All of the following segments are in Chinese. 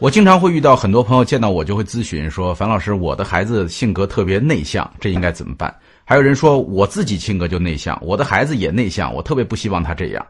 我经常会遇到很多朋友见到我就会咨询说：“樊老师，我的孩子性格特别内向，这应该怎么办？”还有人说我自己性格就内向，我的孩子也内向，我特别不希望他这样。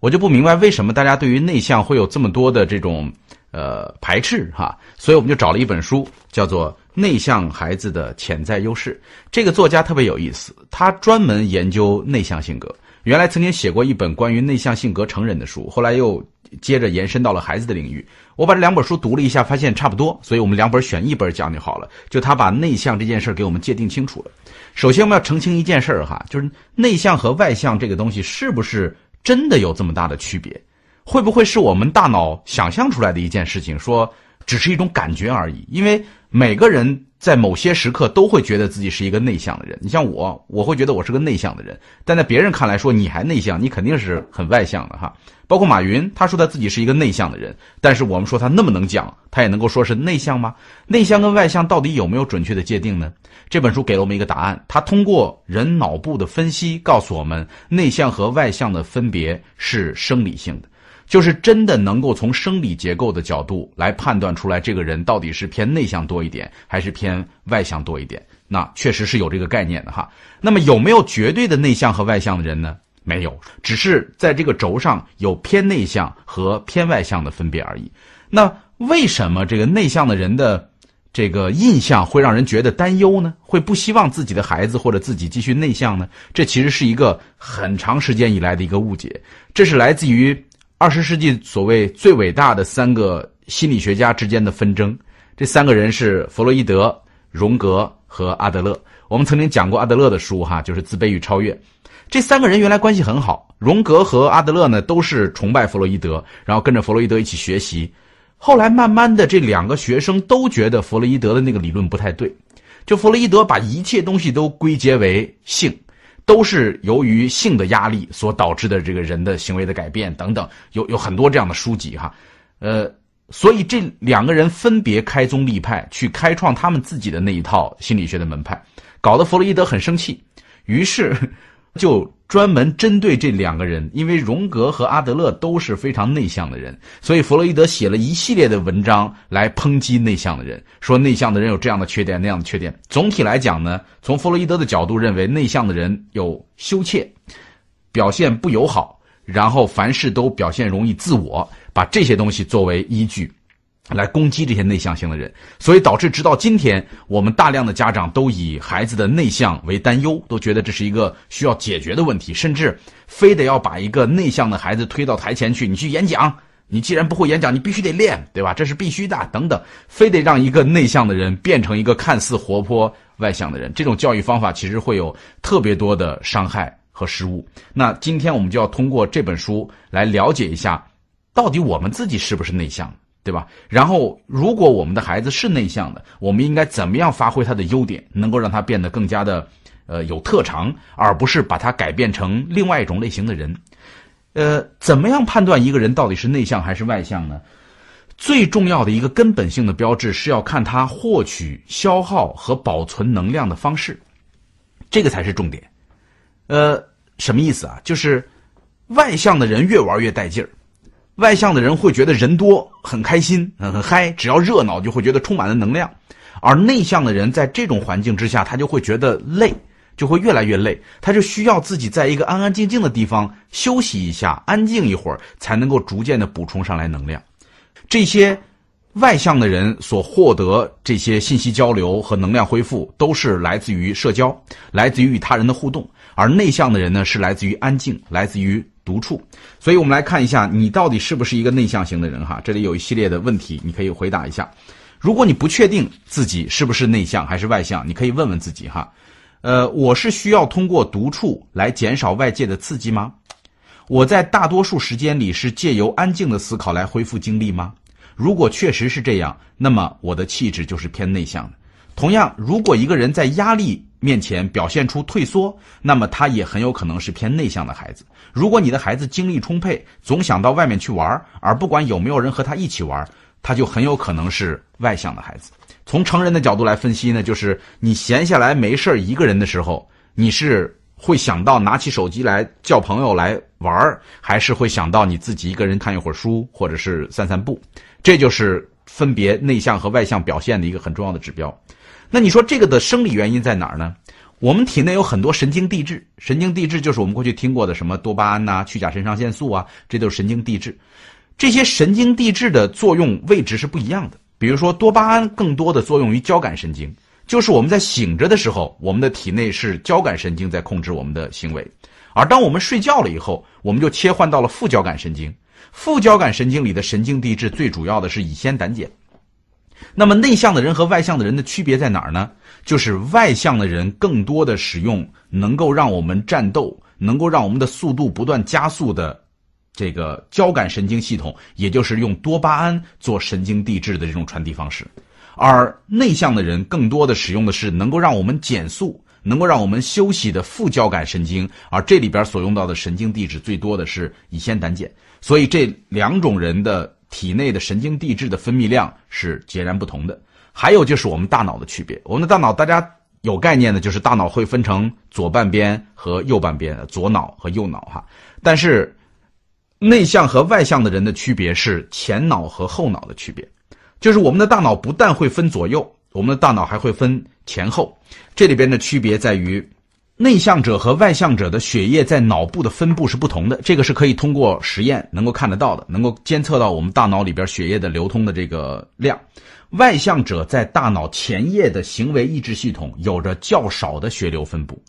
我就不明白为什么大家对于内向会有这么多的这种呃排斥哈。所以我们就找了一本书，叫做《内向孩子的潜在优势》。这个作家特别有意思，他专门研究内向性格。原来曾经写过一本关于内向性格成人的书，后来又。接着延伸到了孩子的领域，我把这两本书读了一下，发现差不多，所以我们两本选一本讲就好了。就他把内向这件事给我们界定清楚了。首先我们要澄清一件事儿哈，就是内向和外向这个东西是不是真的有这么大的区别？会不会是我们大脑想象出来的一件事情？说只是一种感觉而已？因为每个人。在某些时刻都会觉得自己是一个内向的人。你像我，我会觉得我是个内向的人，但在别人看来说你还内向，你肯定是很外向的哈。包括马云，他说他自己是一个内向的人，但是我们说他那么能讲，他也能够说是内向吗？内向跟外向到底有没有准确的界定呢？这本书给了我们一个答案，他通过人脑部的分析告诉我们，内向和外向的分别是生理性的。就是真的能够从生理结构的角度来判断出来，这个人到底是偏内向多一点，还是偏外向多一点？那确实是有这个概念的哈。那么有没有绝对的内向和外向的人呢？没有，只是在这个轴上有偏内向和偏外向的分别而已。那为什么这个内向的人的这个印象会让人觉得担忧呢？会不希望自己的孩子或者自己继续内向呢？这其实是一个很长时间以来的一个误解。这是来自于。二十世纪所谓最伟大的三个心理学家之间的纷争，这三个人是弗洛伊德、荣格和阿德勒。我们曾经讲过阿德勒的书，哈，就是《自卑与超越》。这三个人原来关系很好，荣格和阿德勒呢都是崇拜弗洛伊德，然后跟着弗洛伊德一起学习。后来慢慢的，这两个学生都觉得弗洛伊德的那个理论不太对，就弗洛伊德把一切东西都归结为性。都是由于性的压力所导致的这个人的行为的改变等等，有有很多这样的书籍哈，呃，所以这两个人分别开宗立派，去开创他们自己的那一套心理学的门派，搞得弗洛伊德很生气，于是。就专门针对这两个人，因为荣格和阿德勒都是非常内向的人，所以弗洛伊德写了一系列的文章来抨击内向的人，说内向的人有这样的缺点那样的缺点。总体来讲呢，从弗洛伊德的角度认为，内向的人有羞怯，表现不友好，然后凡事都表现容易自我，把这些东西作为依据。来攻击这些内向型的人，所以导致直到今天，我们大量的家长都以孩子的内向为担忧，都觉得这是一个需要解决的问题，甚至非得要把一个内向的孩子推到台前去，你去演讲，你既然不会演讲，你必须得练，对吧？这是必须的，等等，非得让一个内向的人变成一个看似活泼外向的人，这种教育方法其实会有特别多的伤害和失误。那今天我们就要通过这本书来了解一下，到底我们自己是不是内向。对吧？然后，如果我们的孩子是内向的，我们应该怎么样发挥他的优点，能够让他变得更加的，呃，有特长，而不是把他改变成另外一种类型的人？呃，怎么样判断一个人到底是内向还是外向呢？最重要的一个根本性的标志是要看他获取、消耗和保存能量的方式，这个才是重点。呃，什么意思啊？就是外向的人越玩越带劲儿。外向的人会觉得人多很开心，很很嗨，只要热闹就会觉得充满了能量；而内向的人在这种环境之下，他就会觉得累，就会越来越累，他就需要自己在一个安安静静的地方休息一下，安静一会儿，才能够逐渐的补充上来能量。这些外向的人所获得这些信息交流和能量恢复，都是来自于社交，来自于与他人的互动；而内向的人呢，是来自于安静，来自于。独处，所以我们来看一下，你到底是不是一个内向型的人哈？这里有一系列的问题，你可以回答一下。如果你不确定自己是不是内向还是外向，你可以问问自己哈。呃，我是需要通过独处来减少外界的刺激吗？我在大多数时间里是借由安静的思考来恢复精力吗？如果确实是这样，那么我的气质就是偏内向的。同样，如果一个人在压力面前表现出退缩，那么他也很有可能是偏内向的孩子。如果你的孩子精力充沛，总想到外面去玩，而不管有没有人和他一起玩，他就很有可能是外向的孩子。从成人的角度来分析呢，就是你闲下来没事儿一个人的时候，你是会想到拿起手机来叫朋友来玩，还是会想到你自己一个人看一会儿书，或者是散散步？这就是。分别内向和外向表现的一个很重要的指标。那你说这个的生理原因在哪儿呢？我们体内有很多神经递质，神经递质就是我们过去听过的什么多巴胺呐、去甲肾上腺素啊，这都是神经递质。这些神经递质的作用位置是不一样的。比如说，多巴胺更多的作用于交感神经，就是我们在醒着的时候，我们的体内是交感神经在控制我们的行为；而当我们睡觉了以后，我们就切换到了副交感神经。副交感神经里的神经递质最主要的是乙酰胆碱。那么，内向的人和外向的人的区别在哪儿呢？就是外向的人更多的使用能够让我们战斗、能够让我们的速度不断加速的这个交感神经系统，也就是用多巴胺做神经递质的这种传递方式；而内向的人更多的使用的是能够让我们减速、能够让我们休息的副交感神经，而这里边所用到的神经递质最多的是乙酰胆碱。所以这两种人的体内的神经递质的分泌量是截然不同的。还有就是我们大脑的区别，我们的大脑大家有概念的，就是大脑会分成左半边和右半边，左脑和右脑哈。但是内向和外向的人的区别是前脑和后脑的区别，就是我们的大脑不但会分左右，我们的大脑还会分前后。这里边的区别在于，内向者和外向者的血液在脑部的分布是不同的，这个是可以通过实验能够看得到的，能够监测到我们大脑里边血液的流通的这个量。外向者在大脑前叶的行为抑制系统有着较少的血流分布，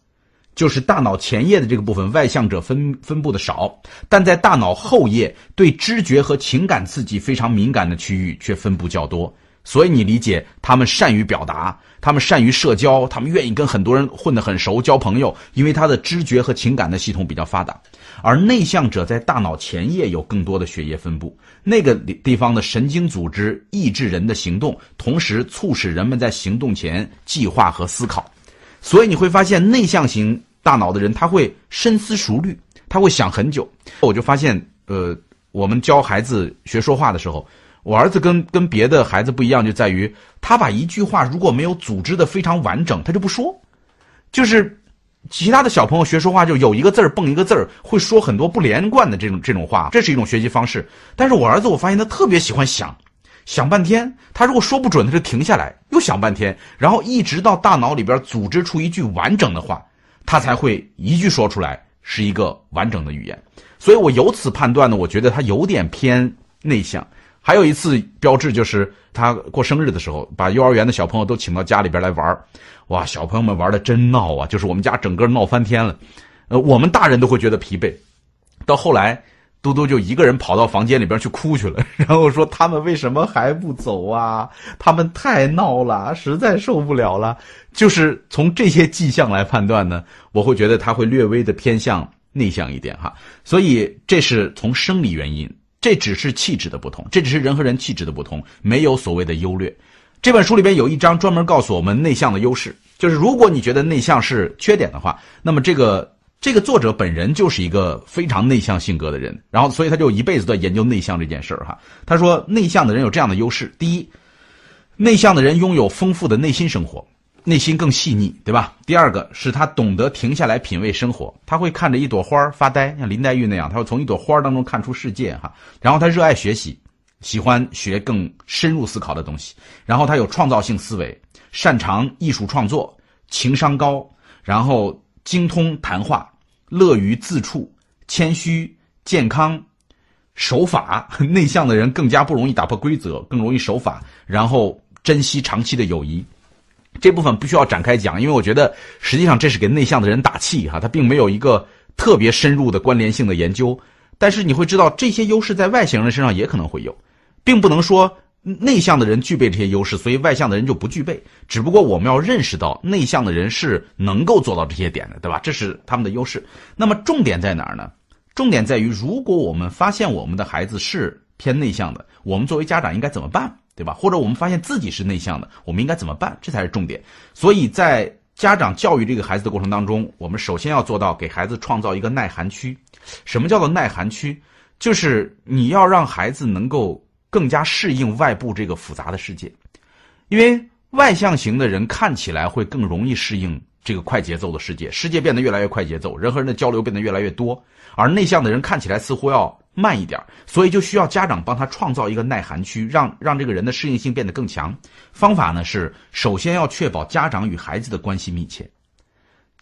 就是大脑前叶的这个部分，外向者分分布的少，但在大脑后叶对知觉和情感刺激非常敏感的区域却分布较多。所以你理解，他们善于表达，他们善于社交，他们愿意跟很多人混得很熟，交朋友，因为他的知觉和情感的系统比较发达。而内向者在大脑前叶有更多的血液分布，那个地方的神经组织抑制人的行动，同时促使人们在行动前计划和思考。所以你会发现，内向型大脑的人他会深思熟虑，他会想很久。我就发现，呃，我们教孩子学说话的时候。我儿子跟跟别的孩子不一样，就在于他把一句话如果没有组织的非常完整，他就不说。就是其他的小朋友学说话，就有一个字儿蹦一个字儿，会说很多不连贯的这种这种话，这是一种学习方式。但是我儿子，我发现他特别喜欢想，想半天。他如果说不准，他就停下来又想半天，然后一直到大脑里边组织出一句完整的话，他才会一句说出来是一个完整的语言。所以我由此判断呢，我觉得他有点偏内向。还有一次标志就是他过生日的时候，把幼儿园的小朋友都请到家里边来玩哇，小朋友们玩的真闹啊！就是我们家整个闹翻天了，呃，我们大人都会觉得疲惫。到后来，嘟嘟就一个人跑到房间里边去哭去了，然后说他们为什么还不走啊？他们太闹了，实在受不了了。就是从这些迹象来判断呢，我会觉得他会略微的偏向内向一点哈。所以这是从生理原因。这只是气质的不同，这只是人和人气质的不同，没有所谓的优劣。这本书里边有一章专门告诉我们内向的优势，就是如果你觉得内向是缺点的话，那么这个这个作者本人就是一个非常内向性格的人，然后所以他就一辈子在研究内向这件事儿哈。他说，内向的人有这样的优势：第一，内向的人拥有丰富的内心生活。内心更细腻，对吧？第二个是他懂得停下来品味生活，他会看着一朵花发呆，像林黛玉那样，他会从一朵花当中看出世界哈。然后他热爱学习，喜欢学更深入思考的东西。然后他有创造性思维，擅长艺术创作，情商高，然后精通谈话，乐于自处，谦虚，健康，守法。内向的人更加不容易打破规则，更容易守法，然后珍惜长期的友谊。这部分不需要展开讲，因为我觉得实际上这是给内向的人打气哈，他并没有一个特别深入的关联性的研究。但是你会知道，这些优势在外向人身上也可能会有，并不能说内向的人具备这些优势，所以外向的人就不具备。只不过我们要认识到，内向的人是能够做到这些点的，对吧？这是他们的优势。那么重点在哪儿呢？重点在于，如果我们发现我们的孩子是偏内向的，我们作为家长应该怎么办？对吧？或者我们发现自己是内向的，我们应该怎么办？这才是重点。所以在家长教育这个孩子的过程当中，我们首先要做到给孩子创造一个耐寒区。什么叫做耐寒区？就是你要让孩子能够更加适应外部这个复杂的世界。因为外向型的人看起来会更容易适应这个快节奏的世界，世界变得越来越快节奏，人和人的交流变得越来越多。而内向的人看起来似乎要慢一点，所以就需要家长帮他创造一个耐寒区，让让这个人的适应性变得更强。方法呢是，首先要确保家长与孩子的关系密切，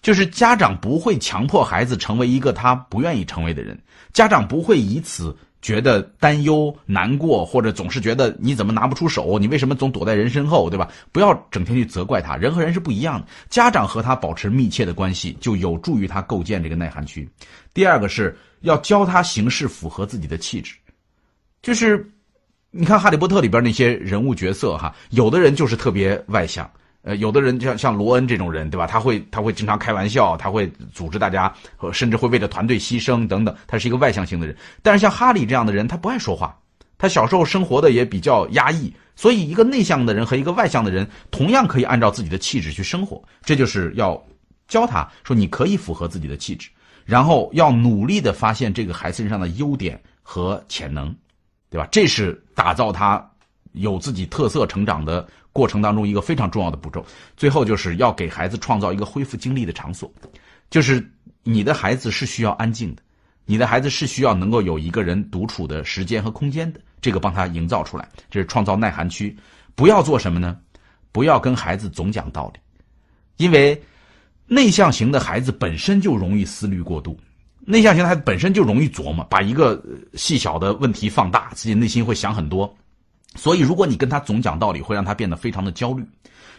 就是家长不会强迫孩子成为一个他不愿意成为的人，家长不会以此觉得担忧、难过，或者总是觉得你怎么拿不出手，你为什么总躲在人身后，对吧？不要整天去责怪他，人和人是不一样的。家长和他保持密切的关系，就有助于他构建这个耐寒区。第二个是。要教他行事符合自己的气质，就是你看《哈利波特》里边那些人物角色哈，有的人就是特别外向，呃，有的人像像罗恩这种人，对吧？他会他会经常开玩笑，他会组织大家，甚至会为了团队牺牲等等，他是一个外向型的人。但是像哈利这样的人，他不爱说话，他小时候生活的也比较压抑，所以一个内向的人和一个外向的人同样可以按照自己的气质去生活。这就是要教他说，你可以符合自己的气质。然后要努力的发现这个孩子身上的优点和潜能，对吧？这是打造他有自己特色成长的过程当中一个非常重要的步骤。最后就是要给孩子创造一个恢复精力的场所，就是你的孩子是需要安静的，你的孩子是需要能够有一个人独处的时间和空间的，这个帮他营造出来，这是创造耐寒区。不要做什么呢？不要跟孩子总讲道理，因为。内向型的孩子本身就容易思虑过度，内向型的孩子本身就容易琢磨，把一个细小的问题放大，自己内心会想很多。所以，如果你跟他总讲道理，会让他变得非常的焦虑。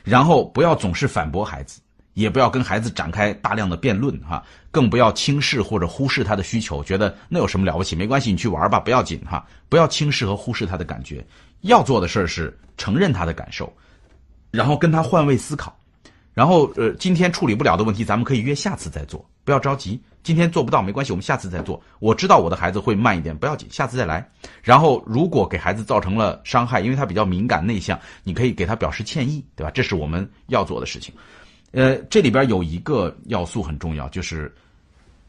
然后，不要总是反驳孩子，也不要跟孩子展开大量的辩论，哈，更不要轻视或者忽视他的需求，觉得那有什么了不起？没关系，你去玩吧，不要紧，哈，不要轻视和忽视他的感觉。要做的事儿是承认他的感受，然后跟他换位思考。然后，呃，今天处理不了的问题，咱们可以约下次再做，不要着急。今天做不到没关系，我们下次再做。我知道我的孩子会慢一点，不要紧，下次再来。然后，如果给孩子造成了伤害，因为他比较敏感内向，你可以给他表示歉意，对吧？这是我们要做的事情。呃，这里边有一个要素很重要，就是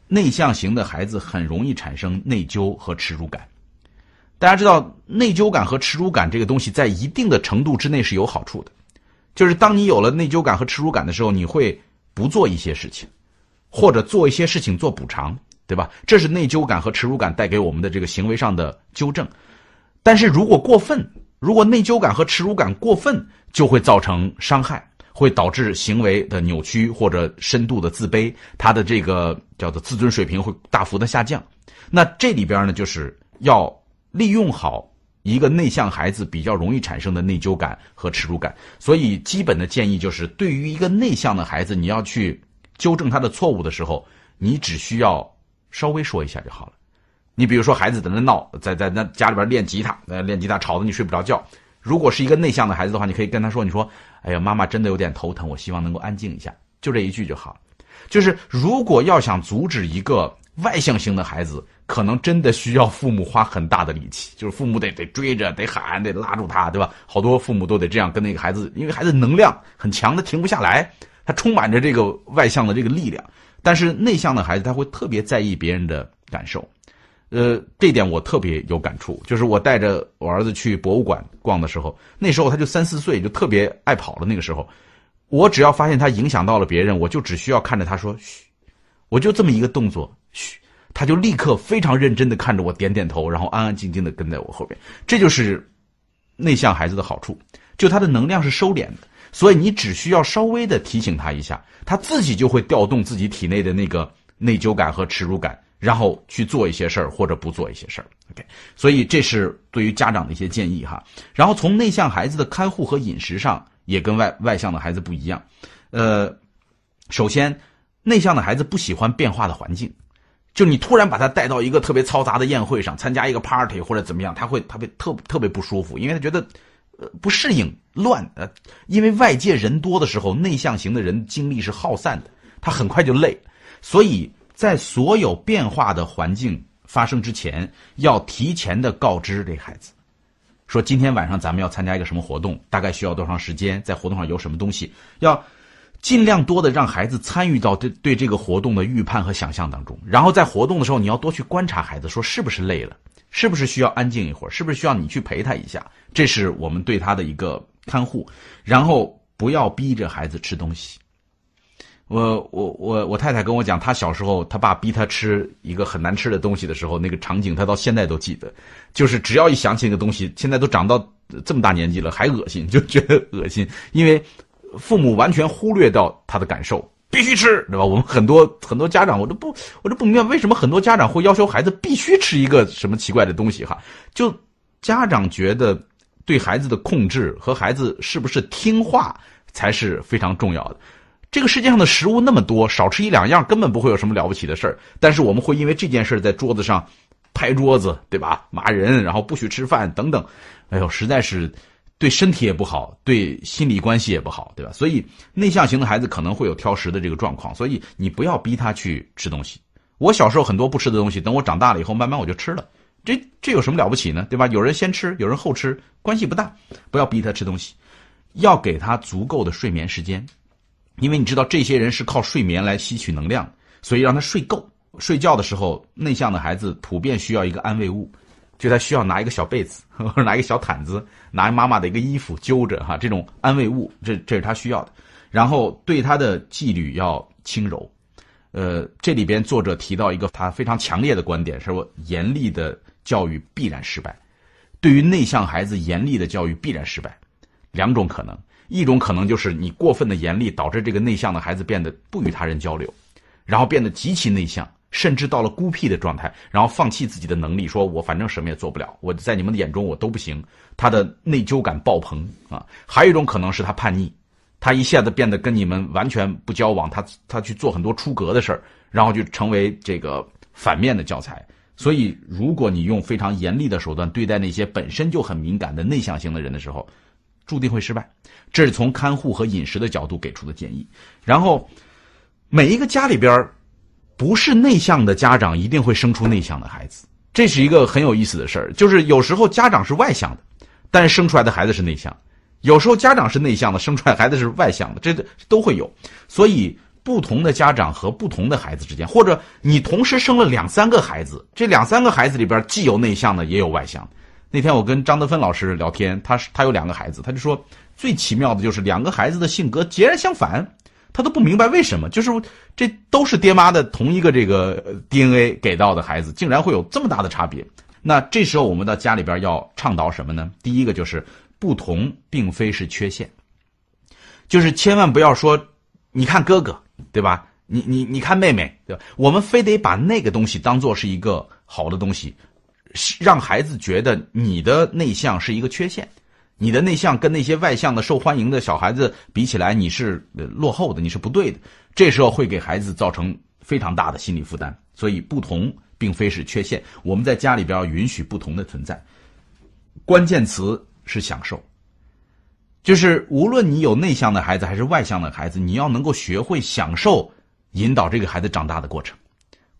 内向型的孩子很容易产生内疚和耻辱感。大家知道，内疚感和耻辱感这个东西，在一定的程度之内是有好处的。就是当你有了内疚感和耻辱感的时候，你会不做一些事情，或者做一些事情做补偿，对吧？这是内疚感和耻辱感带给我们的这个行为上的纠正。但是如果过分，如果内疚感和耻辱感过分，就会造成伤害，会导致行为的扭曲或者深度的自卑，他的这个叫做自尊水平会大幅的下降。那这里边呢，就是要利用好。一个内向孩子比较容易产生的内疚感和耻辱感，所以基本的建议就是，对于一个内向的孩子，你要去纠正他的错误的时候，你只需要稍微说一下就好了。你比如说，孩子在那闹，在在那家里边练吉他，呃，练吉他吵得你睡不着觉。如果是一个内向的孩子的话，你可以跟他说：“你说，哎呀，妈妈真的有点头疼，我希望能够安静一下。”就这一句就好。就是如果要想阻止一个外向型的孩子，可能真的需要父母花很大的力气，就是父母得得追着，得喊，得拉住他，对吧？好多父母都得这样跟那个孩子，因为孩子能量很强，他停不下来，他充满着这个外向的这个力量。但是内向的孩子他会特别在意别人的感受，呃，这点我特别有感触。就是我带着我儿子去博物馆逛的时候，那时候他就三四岁，就特别爱跑的那个时候，我只要发现他影响到了别人，我就只需要看着他说嘘，我就这么一个动作，嘘。他就立刻非常认真的看着我，点点头，然后安安静静的跟在我后边。这就是内向孩子的好处，就他的能量是收敛的，所以你只需要稍微的提醒他一下，他自己就会调动自己体内的那个内疚感和耻辱感，然后去做一些事儿或者不做一些事儿。OK，所以这是对于家长的一些建议哈。然后从内向孩子的看护和饮食上也跟外外向的孩子不一样。呃，首先内向的孩子不喜欢变化的环境。就你突然把他带到一个特别嘈杂的宴会上参加一个 party 或者怎么样，他会特别特特别不舒服，因为他觉得，呃不适应乱呃，因为外界人多的时候，内向型的人精力是耗散的，他很快就累，所以在所有变化的环境发生之前，要提前的告知这孩子，说今天晚上咱们要参加一个什么活动，大概需要多长时间，在活动上有什么东西要。尽量多的让孩子参与到对对这个活动的预判和想象当中，然后在活动的时候，你要多去观察孩子，说是不是累了，是不是需要安静一会儿，是不是需要你去陪他一下，这是我们对他的一个看护。然后不要逼着孩子吃东西，我我我我太太跟我讲，她小时候她爸逼她吃一个很难吃的东西的时候，那个场景她到现在都记得。就是只要一想起那个东西，现在都长到这么大年纪了还恶心，就觉得恶心，因为父母完全忽略掉他的感受，必须吃，对吧？我们很多很多家长，我都不我都不明白为什么很多家长会要求孩子必须吃一个什么奇怪的东西哈？就家长觉得对孩子的控制和孩子是不是听话才是非常重要的。这个世界上的食物那么多，少吃一两样根本不会有什么了不起的事儿。但是我们会因为这件事在桌子上拍桌子，对吧？骂人，然后不许吃饭等等。哎呦，实在是对身体也不好，对心理关系也不好，对吧？所以内向型的孩子可能会有挑食的这个状况。所以你不要逼他去吃东西。我小时候很多不吃的东西，等我长大了以后，慢慢我就吃了。这这有什么了不起呢？对吧？有人先吃，有人后吃，关系不大。不要逼他吃东西，要给他足够的睡眠时间。因为你知道，这些人是靠睡眠来吸取能量，所以让他睡够。睡觉的时候，内向的孩子普遍需要一个安慰物，就他需要拿一个小被子，或者拿一个小毯子，拿妈妈的一个衣服揪着哈，这种安慰物，这这是他需要的。然后对他的纪律要轻柔。呃，这里边作者提到一个他非常强烈的观点，说严厉的教育必然失败。对于内向孩子，严厉的教育必然失败。两种可能。一种可能就是你过分的严厉，导致这个内向的孩子变得不与他人交流，然后变得极其内向，甚至到了孤僻的状态，然后放弃自己的能力，说我反正什么也做不了，我在你们的眼中我都不行，他的内疚感爆棚啊。还有一种可能是他叛逆，他一下子变得跟你们完全不交往，他他去做很多出格的事儿，然后就成为这个反面的教材。所以，如果你用非常严厉的手段对待那些本身就很敏感的内向型的人的时候，注定会失败，这是从看护和饮食的角度给出的建议。然后，每一个家里边不是内向的家长一定会生出内向的孩子，这是一个很有意思的事儿。就是有时候家长是外向的，但是生出来的孩子是内向；有时候家长是内向的，生出来孩子是外向的，这都会有。所以，不同的家长和不同的孩子之间，或者你同时生了两三个孩子，这两三个孩子里边既有内向的，也有外向。那天我跟张德芬老师聊天，他是他有两个孩子，他就说最奇妙的就是两个孩子的性格截然相反，他都不明白为什么，就是这都是爹妈的同一个这个 DNA 给到的孩子，竟然会有这么大的差别。那这时候我们到家里边要倡导什么呢？第一个就是不同并非是缺陷，就是千万不要说你看哥哥对吧？你你你看妹妹对吧？我们非得把那个东西当做是一个好的东西。让孩子觉得你的内向是一个缺陷，你的内向跟那些外向的受欢迎的小孩子比起来，你是落后的，你是不对的。这时候会给孩子造成非常大的心理负担。所以，不同并非是缺陷。我们在家里边要允许不同的存在。关键词是享受，就是无论你有内向的孩子还是外向的孩子，你要能够学会享受引导这个孩子长大的过程。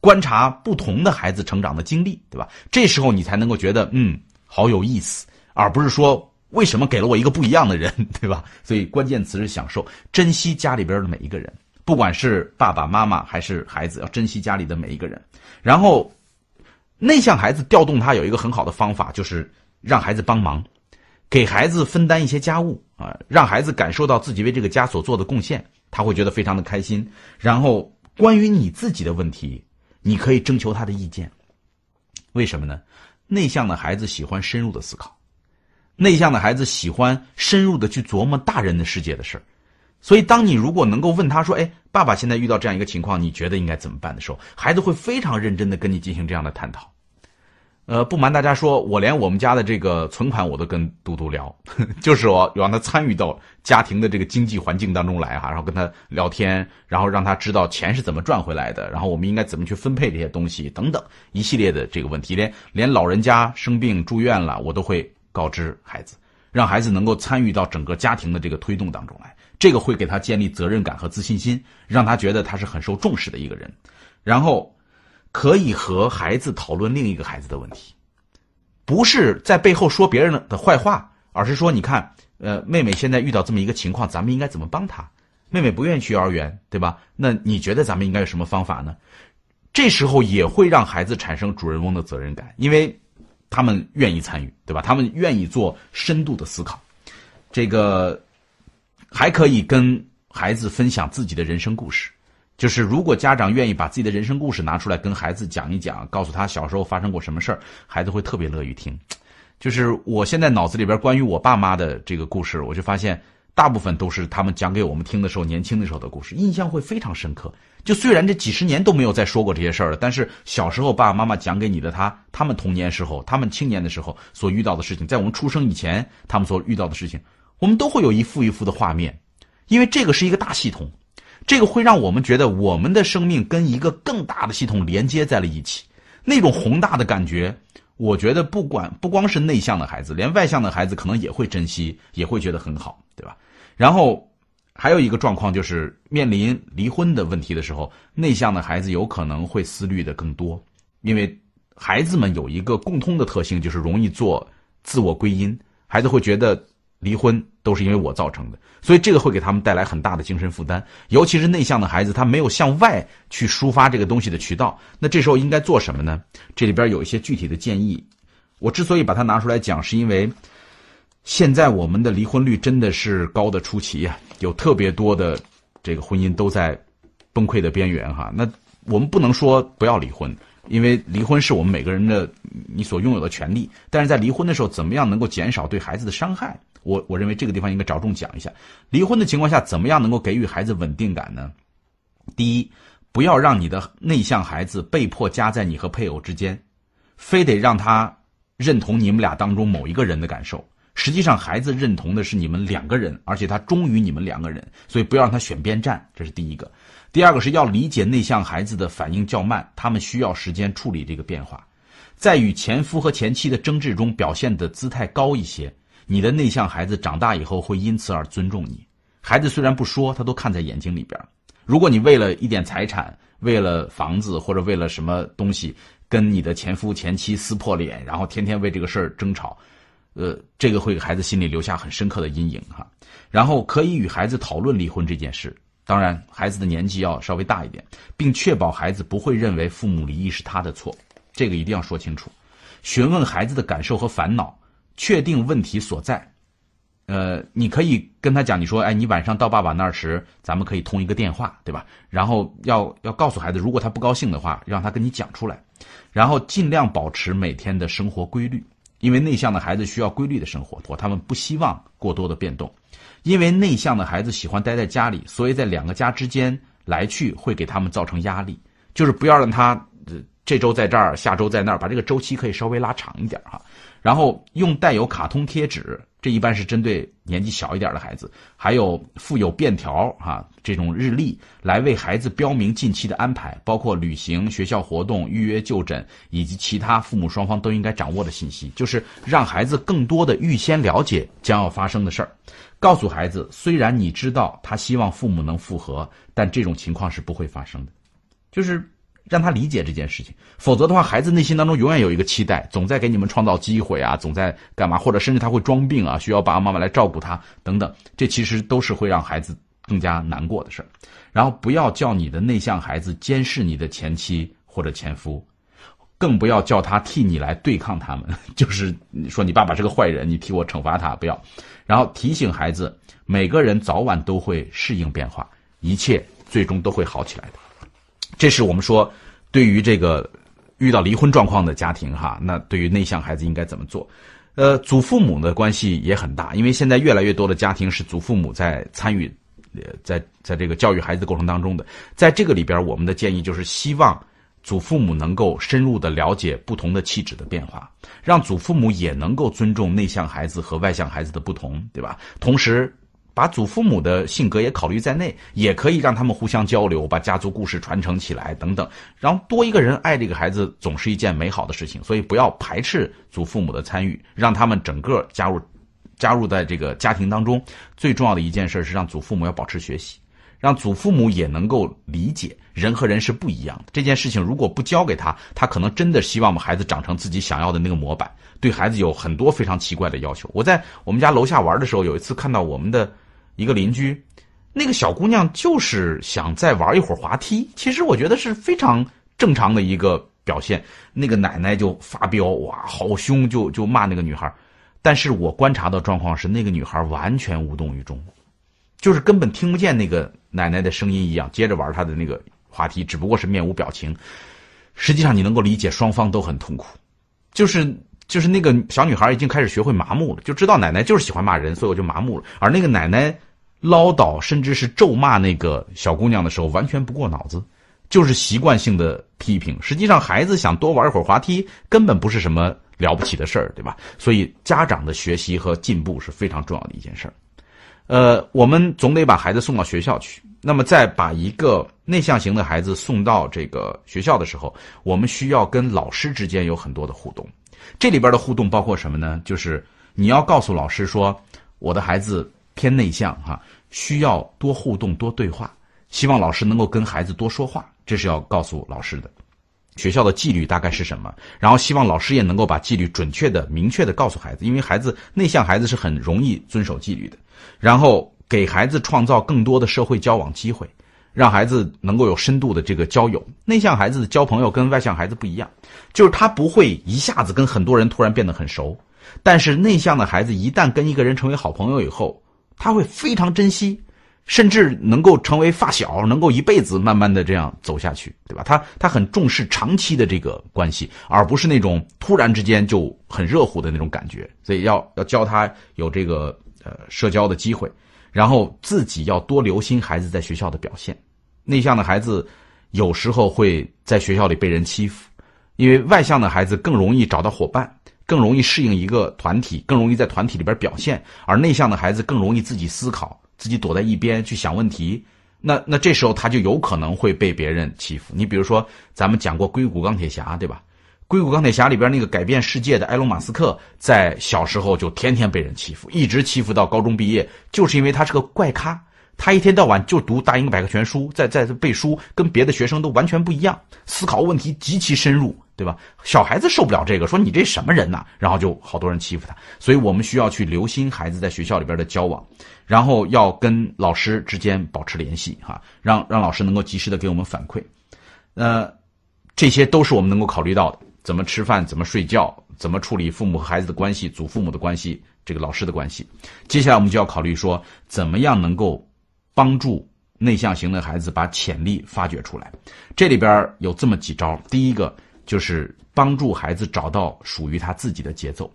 观察不同的孩子成长的经历，对吧？这时候你才能够觉得，嗯，好有意思，而不是说为什么给了我一个不一样的人，对吧？所以关键词是享受，珍惜家里边的每一个人，不管是爸爸妈妈还是孩子，要珍惜家里的每一个人。然后，内向孩子调动他有一个很好的方法，就是让孩子帮忙，给孩子分担一些家务啊，让孩子感受到自己为这个家所做的贡献，他会觉得非常的开心。然后，关于你自己的问题。你可以征求他的意见，为什么呢？内向的孩子喜欢深入的思考，内向的孩子喜欢深入的去琢磨大人的世界的事儿，所以当你如果能够问他说：“哎，爸爸现在遇到这样一个情况，你觉得应该怎么办？”的时候，孩子会非常认真的跟你进行这样的探讨。呃，不瞒大家说，我连我们家的这个存款我都跟嘟嘟聊，就是我让他参与到家庭的这个经济环境当中来哈，然后跟他聊天，然后让他知道钱是怎么赚回来的，然后我们应该怎么去分配这些东西等等一系列的这个问题，连连老人家生病住院了，我都会告知孩子，让孩子能够参与到整个家庭的这个推动当中来，这个会给他建立责任感和自信心，让他觉得他是很受重视的一个人，然后。可以和孩子讨论另一个孩子的问题，不是在背后说别人的坏话，而是说，你看，呃，妹妹现在遇到这么一个情况，咱们应该怎么帮她？妹妹不愿意去幼儿园，对吧？那你觉得咱们应该有什么方法呢？这时候也会让孩子产生主人翁的责任感，因为他们愿意参与，对吧？他们愿意做深度的思考，这个还可以跟孩子分享自己的人生故事。就是如果家长愿意把自己的人生故事拿出来跟孩子讲一讲，告诉他小时候发生过什么事儿，孩子会特别乐于听。就是我现在脑子里边关于我爸妈的这个故事，我就发现大部分都是他们讲给我们听的时候，年轻的时候的故事，印象会非常深刻。就虽然这几十年都没有再说过这些事儿了，但是小时候爸爸妈妈讲给你的，他他们童年时候、他们青年的时候所遇到的事情，在我们出生以前他们所遇到的事情，我们都会有一幅一幅的画面，因为这个是一个大系统。这个会让我们觉得我们的生命跟一个更大的系统连接在了一起，那种宏大的感觉，我觉得不管不光是内向的孩子，连外向的孩子可能也会珍惜，也会觉得很好，对吧？然后还有一个状况就是面临离婚的问题的时候，内向的孩子有可能会思虑的更多，因为孩子们有一个共通的特性，就是容易做自我归因，孩子会觉得。离婚都是因为我造成的，所以这个会给他们带来很大的精神负担。尤其是内向的孩子，他没有向外去抒发这个东西的渠道。那这时候应该做什么呢？这里边有一些具体的建议。我之所以把它拿出来讲，是因为现在我们的离婚率真的是高的出奇呀，有特别多的这个婚姻都在崩溃的边缘哈。那我们不能说不要离婚。因为离婚是我们每个人的你所拥有的权利，但是在离婚的时候，怎么样能够减少对孩子的伤害？我我认为这个地方应该着重讲一下。离婚的情况下，怎么样能够给予孩子稳定感呢？第一，不要让你的内向孩子被迫夹在你和配偶之间，非得让他认同你们俩当中某一个人的感受。实际上，孩子认同的是你们两个人，而且他忠于你们两个人，所以不要让他选边站。这是第一个。第二个是要理解内向孩子的反应较慢，他们需要时间处理这个变化，在与前夫和前妻的争执中表现的姿态高一些。你的内向孩子长大以后会因此而尊重你。孩子虽然不说，他都看在眼睛里边。如果你为了一点财产、为了房子或者为了什么东西跟你的前夫前妻撕破脸，然后天天为这个事儿争吵，呃，这个会给孩子心里留下很深刻的阴影哈。然后可以与孩子讨论离婚这件事。当然，孩子的年纪要稍微大一点，并确保孩子不会认为父母离异是他的错，这个一定要说清楚。询问孩子的感受和烦恼，确定问题所在。呃，你可以跟他讲，你说，哎，你晚上到爸爸那儿时，咱们可以通一个电话，对吧？然后要要告诉孩子，如果他不高兴的话，让他跟你讲出来。然后尽量保持每天的生活规律，因为内向的孩子需要规律的生活，或他们不希望过多的变动。因为内向的孩子喜欢待在家里，所以在两个家之间来去会给他们造成压力。就是不要让他这周在这儿，下周在那儿，把这个周期可以稍微拉长一点哈。然后用带有卡通贴纸。这一般是针对年纪小一点的孩子，还有附有便条哈这种日历来为孩子标明近期的安排，包括旅行、学校活动、预约就诊以及其他父母双方都应该掌握的信息，就是让孩子更多的预先了解将要发生的事儿。告诉孩子，虽然你知道他希望父母能复合，但这种情况是不会发生的，就是。让他理解这件事情，否则的话，孩子内心当中永远有一个期待，总在给你们创造机会啊，总在干嘛，或者甚至他会装病啊，需要爸爸妈妈来照顾他等等，这其实都是会让孩子更加难过的事儿。然后不要叫你的内向孩子监视你的前妻或者前夫，更不要叫他替你来对抗他们，就是说你爸爸是个坏人，你替我惩罚他，不要。然后提醒孩子，每个人早晚都会适应变化，一切最终都会好起来的。这是我们说，对于这个遇到离婚状况的家庭哈，那对于内向孩子应该怎么做？呃，祖父母的关系也很大，因为现在越来越多的家庭是祖父母在参与，呃在在这个教育孩子的过程当中的。在这个里边，我们的建议就是希望祖父母能够深入的了解不同的气质的变化，让祖父母也能够尊重内向孩子和外向孩子的不同，对吧？同时。把祖父母的性格也考虑在内，也可以让他们互相交流，把家族故事传承起来等等。然后多一个人爱这个孩子，总是一件美好的事情。所以不要排斥祖父母的参与，让他们整个加入，加入在这个家庭当中。最重要的一件事是让祖父母要保持学习，让祖父母也能够理解人和人是不一样的。这件事情如果不教给他，他可能真的希望我们孩子长成自己想要的那个模板，对孩子有很多非常奇怪的要求。我在我们家楼下玩的时候，有一次看到我们的。一个邻居，那个小姑娘就是想再玩一会儿滑梯。其实我觉得是非常正常的一个表现。那个奶奶就发飙，哇，好凶，就就骂那个女孩。但是我观察到状况是，那个女孩完全无动于衷，就是根本听不见那个奶奶的声音一样，接着玩她的那个滑梯，只不过是面无表情。实际上，你能够理解双方都很痛苦，就是就是那个小女孩已经开始学会麻木了，就知道奶奶就是喜欢骂人，所以我就麻木了。而那个奶奶唠叨，甚至是咒骂那个小姑娘的时候，完全不过脑子，就是习惯性的批评。实际上，孩子想多玩一会儿滑梯，根本不是什么了不起的事儿，对吧？所以，家长的学习和进步是非常重要的一件事儿。呃，我们总得把孩子送到学校去。那么，在把一个内向型的孩子送到这个学校的时候，我们需要跟老师之间有很多的互动。这里边的互动包括什么呢？就是你要告诉老师说，我的孩子偏内向，哈，需要多互动、多对话。希望老师能够跟孩子多说话，这是要告诉老师的。学校的纪律大概是什么？然后希望老师也能够把纪律准确的、明确的告诉孩子，因为孩子内向，孩子是很容易遵守纪律的。然后。给孩子创造更多的社会交往机会，让孩子能够有深度的这个交友。内向孩子的交朋友跟外向孩子不一样，就是他不会一下子跟很多人突然变得很熟。但是内向的孩子一旦跟一个人成为好朋友以后，他会非常珍惜，甚至能够成为发小，能够一辈子慢慢的这样走下去，对吧？他他很重视长期的这个关系，而不是那种突然之间就很热乎的那种感觉。所以要要教他有这个呃社交的机会。然后自己要多留心孩子在学校的表现。内向的孩子有时候会在学校里被人欺负，因为外向的孩子更容易找到伙伴，更容易适应一个团体，更容易在团体里边表现。而内向的孩子更容易自己思考，自己躲在一边去想问题。那那这时候他就有可能会被别人欺负。你比如说，咱们讲过硅谷钢铁侠，对吧？硅谷钢铁侠里边那个改变世界的埃隆·马斯克，在小时候就天天被人欺负，一直欺负到高中毕业，就是因为他是个怪咖。他一天到晚就读《大英百科全书》，在在背书，跟别的学生都完全不一样，思考问题极其深入，对吧？小孩子受不了这个，说你这什么人呐？然后就好多人欺负他。所以我们需要去留心孩子在学校里边的交往，然后要跟老师之间保持联系，哈，让让老师能够及时的给我们反馈。呃，这些都是我们能够考虑到的。怎么吃饭？怎么睡觉？怎么处理父母和孩子的关系？祖父母的关系？这个老师的关系？接下来我们就要考虑说，怎么样能够帮助内向型的孩子把潜力发掘出来？这里边有这么几招。第一个就是帮助孩子找到属于他自己的节奏。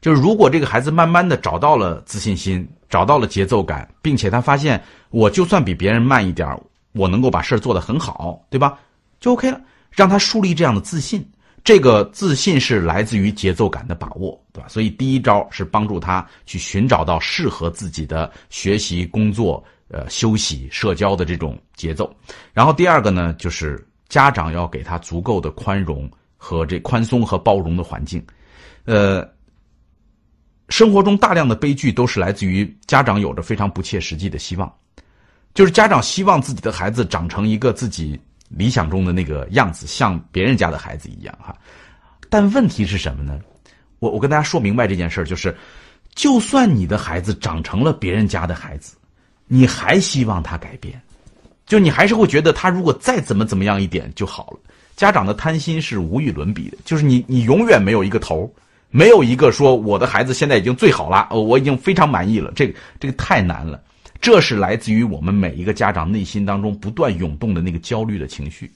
就是如果这个孩子慢慢的找到了自信心，找到了节奏感，并且他发现我就算比别人慢一点，我能够把事儿做得很好，对吧？就 OK 了。让他树立这样的自信，这个自信是来自于节奏感的把握，对吧？所以第一招是帮助他去寻找到适合自己的学习、工作、呃休息、社交的这种节奏。然后第二个呢，就是家长要给他足够的宽容和这宽松和包容的环境。呃，生活中大量的悲剧都是来自于家长有着非常不切实际的希望，就是家长希望自己的孩子长成一个自己。理想中的那个样子，像别人家的孩子一样哈，但问题是什么呢？我我跟大家说明白这件事儿，就是，就算你的孩子长成了别人家的孩子，你还希望他改变，就你还是会觉得他如果再怎么怎么样一点就好了。家长的贪心是无与伦比的，就是你你永远没有一个头，没有一个说我的孩子现在已经最好了，我已经非常满意了，这个这个太难了。这是来自于我们每一个家长内心当中不断涌动的那个焦虑的情绪。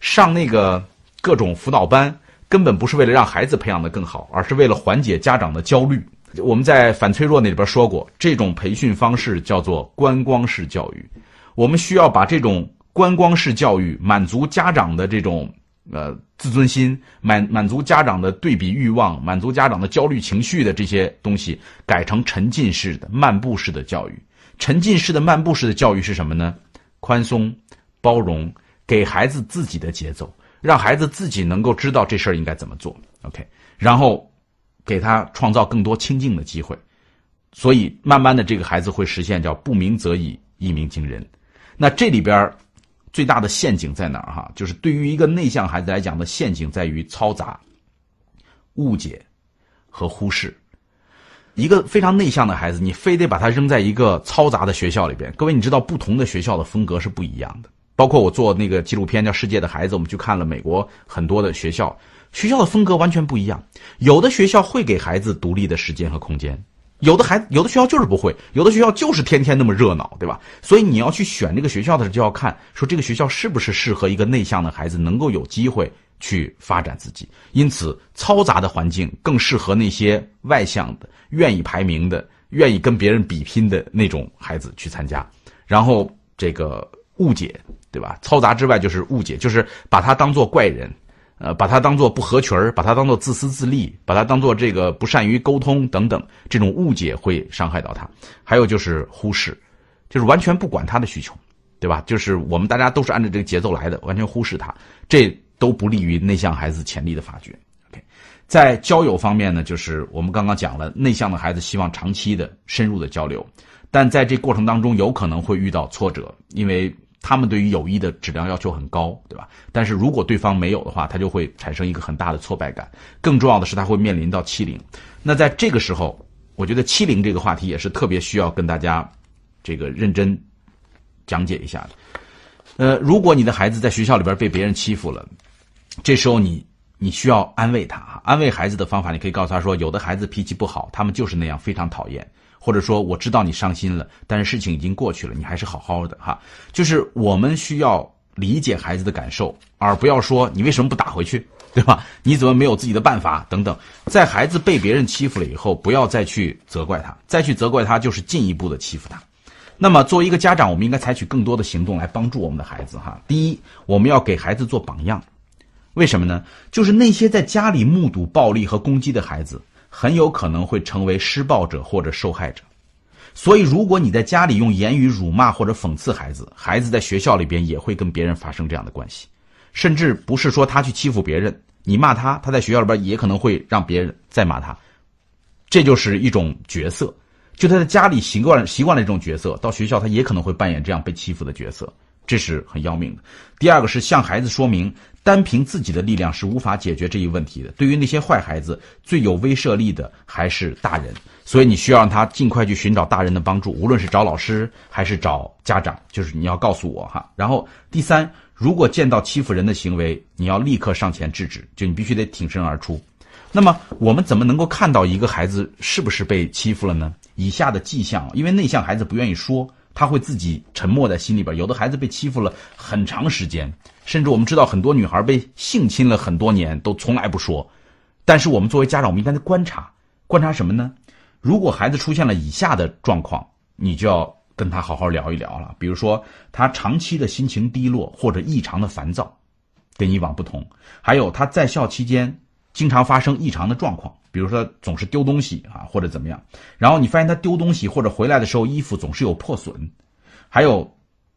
上那个各种辅导班，根本不是为了让孩子培养的更好，而是为了缓解家长的焦虑。我们在反脆弱那里边说过，这种培训方式叫做观光式教育。我们需要把这种观光式教育，满足家长的这种呃自尊心，满满足家长的对比欲望，满足家长的焦虑情绪的这些东西，改成沉浸式的、漫步式的教育。沉浸式的、漫步式的教育是什么呢？宽松、包容，给孩子自己的节奏，让孩子自己能够知道这事儿应该怎么做。OK，然后给他创造更多清静的机会，所以慢慢的，这个孩子会实现叫不鸣则已，一鸣惊人。那这里边最大的陷阱在哪儿？哈，就是对于一个内向孩子来讲的陷阱在于嘈杂、误解和忽视。一个非常内向的孩子，你非得把他扔在一个嘈杂的学校里边。各位，你知道不同的学校的风格是不一样的。包括我做那个纪录片叫《世界的孩子》，我们去看了美国很多的学校，学校的风格完全不一样。有的学校会给孩子独立的时间和空间，有的孩子，有的学校就是不会，有的学校就是天天那么热闹，对吧？所以你要去选这个学校的时候，就要看说这个学校是不是适合一个内向的孩子能够有机会去发展自己。因此，嘈杂的环境更适合那些外向的、愿意排名的、愿意跟别人比拼的那种孩子去参加。然后这个误解，对吧？嘈杂之外就是误解，就是把他当做怪人。呃，把他当做不合群儿，把他当做自私自利，把他当做这个不善于沟通等等，这种误解会伤害到他。还有就是忽视，就是完全不管他的需求，对吧？就是我们大家都是按照这个节奏来的，完全忽视他，这都不利于内向孩子潜力的发掘。OK，在交友方面呢，就是我们刚刚讲了，内向的孩子希望长期的深入的交流，但在这过程当中有可能会遇到挫折，因为。他们对于友谊的质量要求很高，对吧？但是如果对方没有的话，他就会产生一个很大的挫败感。更重要的是，他会面临到欺凌。那在这个时候，我觉得欺凌这个话题也是特别需要跟大家这个认真讲解一下的。呃，如果你的孩子在学校里边被别人欺负了，这时候你你需要安慰他。安慰孩子的方法，你可以告诉他说：有的孩子脾气不好，他们就是那样，非常讨厌。或者说我知道你伤心了，但是事情已经过去了，你还是好好的哈。就是我们需要理解孩子的感受，而不要说你为什么不打回去，对吧？你怎么没有自己的办法等等。在孩子被别人欺负了以后，不要再去责怪他，再去责怪他就是进一步的欺负他。那么作为一个家长，我们应该采取更多的行动来帮助我们的孩子哈。第一，我们要给孩子做榜样，为什么呢？就是那些在家里目睹暴力和攻击的孩子。很有可能会成为施暴者或者受害者，所以如果你在家里用言语辱骂或者讽刺孩子，孩子在学校里边也会跟别人发生这样的关系，甚至不是说他去欺负别人，你骂他，他在学校里边也可能会让别人再骂他，这就是一种角色，就他在家里习惯习惯了这种角色，到学校他也可能会扮演这样被欺负的角色。这是很要命的。第二个是向孩子说明，单凭自己的力量是无法解决这一问题的。对于那些坏孩子，最有威慑力的还是大人，所以你需要让他尽快去寻找大人的帮助，无论是找老师还是找家长，就是你要告诉我哈。然后第三，如果见到欺负人的行为，你要立刻上前制止，就你必须得挺身而出。那么我们怎么能够看到一个孩子是不是被欺负了呢？以下的迹象，因为内向孩子不愿意说。他会自己沉默在心里边。有的孩子被欺负了很长时间，甚至我们知道很多女孩被性侵了很多年都从来不说。但是我们作为家长，我们应该观察，观察什么呢？如果孩子出现了以下的状况，你就要跟他好好聊一聊了。比如说，他长期的心情低落或者异常的烦躁，跟以往不同；还有他在校期间经常发生异常的状况。比如说总是丢东西啊，或者怎么样，然后你发现他丢东西或者回来的时候衣服总是有破损，还有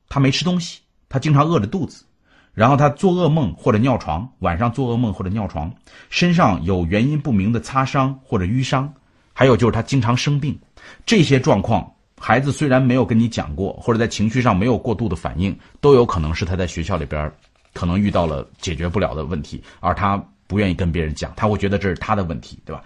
他没吃东西，他经常饿着肚子，然后他做噩梦或者尿床，晚上做噩梦或者尿床，身上有原因不明的擦伤或者淤伤，还有就是他经常生病，这些状况，孩子虽然没有跟你讲过，或者在情绪上没有过度的反应，都有可能是他在学校里边可能遇到了解决不了的问题，而他。不愿意跟别人讲，他会觉得这是他的问题，对吧？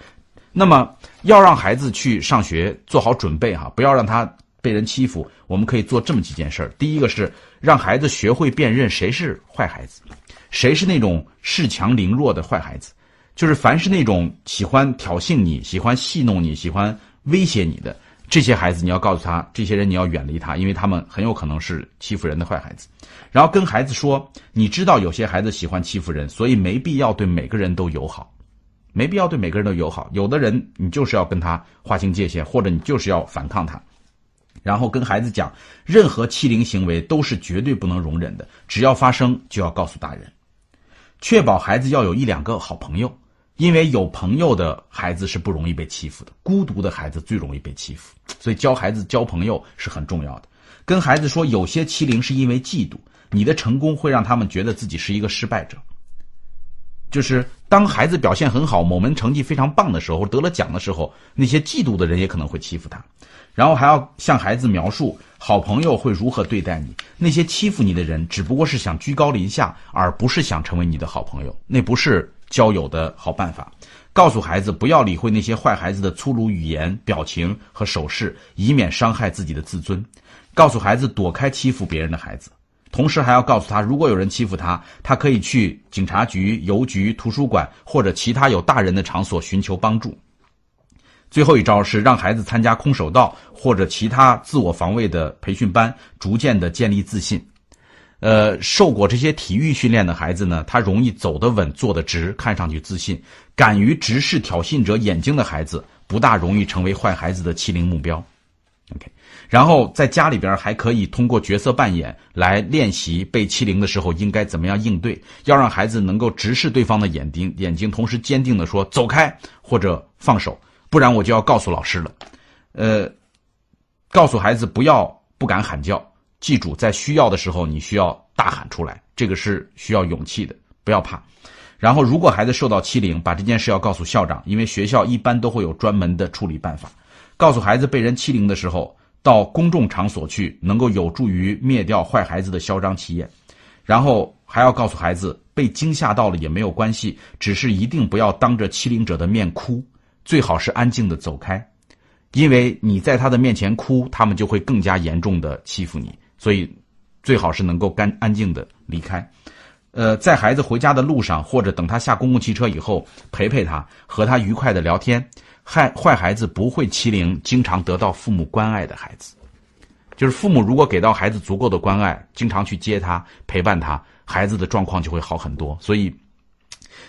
那么要让孩子去上学，做好准备哈，不要让他被人欺负。我们可以做这么几件事儿。第一个是让孩子学会辨认谁是坏孩子，谁是那种恃强凌弱的坏孩子。就是凡是那种喜欢挑衅你、喜欢戏弄你、喜欢威胁你的。这些孩子，你要告诉他，这些人你要远离他，因为他们很有可能是欺负人的坏孩子。然后跟孩子说，你知道有些孩子喜欢欺负人，所以没必要对每个人都友好，没必要对每个人都友好。有的人你就是要跟他划清界限，或者你就是要反抗他。然后跟孩子讲，任何欺凌行为都是绝对不能容忍的，只要发生就要告诉大人，确保孩子要有一两个好朋友。因为有朋友的孩子是不容易被欺负的，孤独的孩子最容易被欺负，所以教孩子交朋友是很重要的。跟孩子说，有些欺凌是因为嫉妒，你的成功会让他们觉得自己是一个失败者。就是当孩子表现很好，某门成绩非常棒的时候，得了奖的时候，那些嫉妒的人也可能会欺负他。然后还要向孩子描述好朋友会如何对待你，那些欺负你的人只不过是想居高临下，而不是想成为你的好朋友，那不是。交友的好办法，告诉孩子不要理会那些坏孩子的粗鲁语言、表情和手势，以免伤害自己的自尊。告诉孩子躲开欺负别人的孩子，同时还要告诉他，如果有人欺负他，他可以去警察局、邮局、图书馆或者其他有大人的场所寻求帮助。最后一招是让孩子参加空手道或者其他自我防卫的培训班，逐渐的建立自信。呃，受过这些体育训练的孩子呢，他容易走得稳、坐得直，看上去自信。敢于直视挑衅者眼睛的孩子，不大容易成为坏孩子的欺凌目标。OK，然后在家里边还可以通过角色扮演来练习被欺凌的时候应该怎么样应对。要让孩子能够直视对方的眼睛，眼睛同时坚定的说“走开”或者放手。不然我就要告诉老师了，呃，告诉孩子不要不敢喊叫，记住在需要的时候你需要大喊出来，这个是需要勇气的，不要怕。然后如果孩子受到欺凌，把这件事要告诉校长，因为学校一般都会有专门的处理办法。告诉孩子被人欺凌的时候，到公众场所去，能够有助于灭掉坏孩子的嚣张气焰。然后还要告诉孩子，被惊吓到了也没有关系，只是一定不要当着欺凌者的面哭。最好是安静的走开，因为你在他的面前哭，他们就会更加严重的欺负你。所以，最好是能够干安静的离开。呃，在孩子回家的路上，或者等他下公共汽车以后，陪陪他，和他愉快的聊天。害坏孩子不会欺凌经常得到父母关爱的孩子，就是父母如果给到孩子足够的关爱，经常去接他、陪伴他，孩子的状况就会好很多。所以，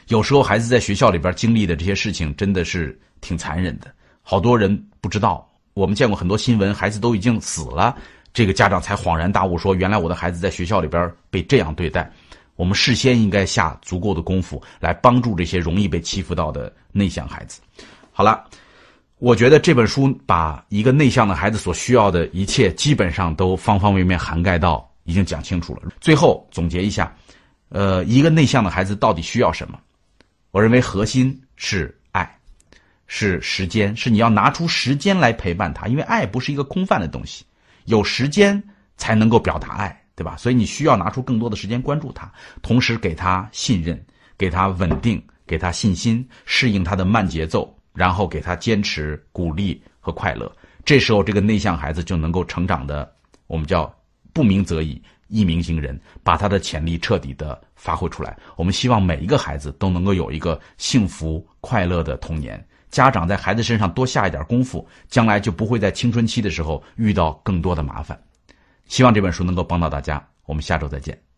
有时候孩子在学校里边经历的这些事情，真的是。挺残忍的，好多人不知道。我们见过很多新闻，孩子都已经死了，这个家长才恍然大悟，说：“原来我的孩子在学校里边被这样对待。”我们事先应该下足够的功夫来帮助这些容易被欺负到的内向孩子。好了，我觉得这本书把一个内向的孩子所需要的一切，基本上都方方面面涵盖到，已经讲清楚了。最后总结一下，呃，一个内向的孩子到底需要什么？我认为核心是爱。是时间，是你要拿出时间来陪伴他，因为爱不是一个空泛的东西，有时间才能够表达爱，对吧？所以你需要拿出更多的时间关注他，同时给他信任，给他稳定，给他信心，适应他的慢节奏，然后给他坚持、鼓励和快乐。这时候，这个内向孩子就能够成长的，我们叫不鸣则已，一鸣惊人，把他的潜力彻底的发挥出来。我们希望每一个孩子都能够有一个幸福快乐的童年。家长在孩子身上多下一点功夫，将来就不会在青春期的时候遇到更多的麻烦。希望这本书能够帮到大家，我们下周再见。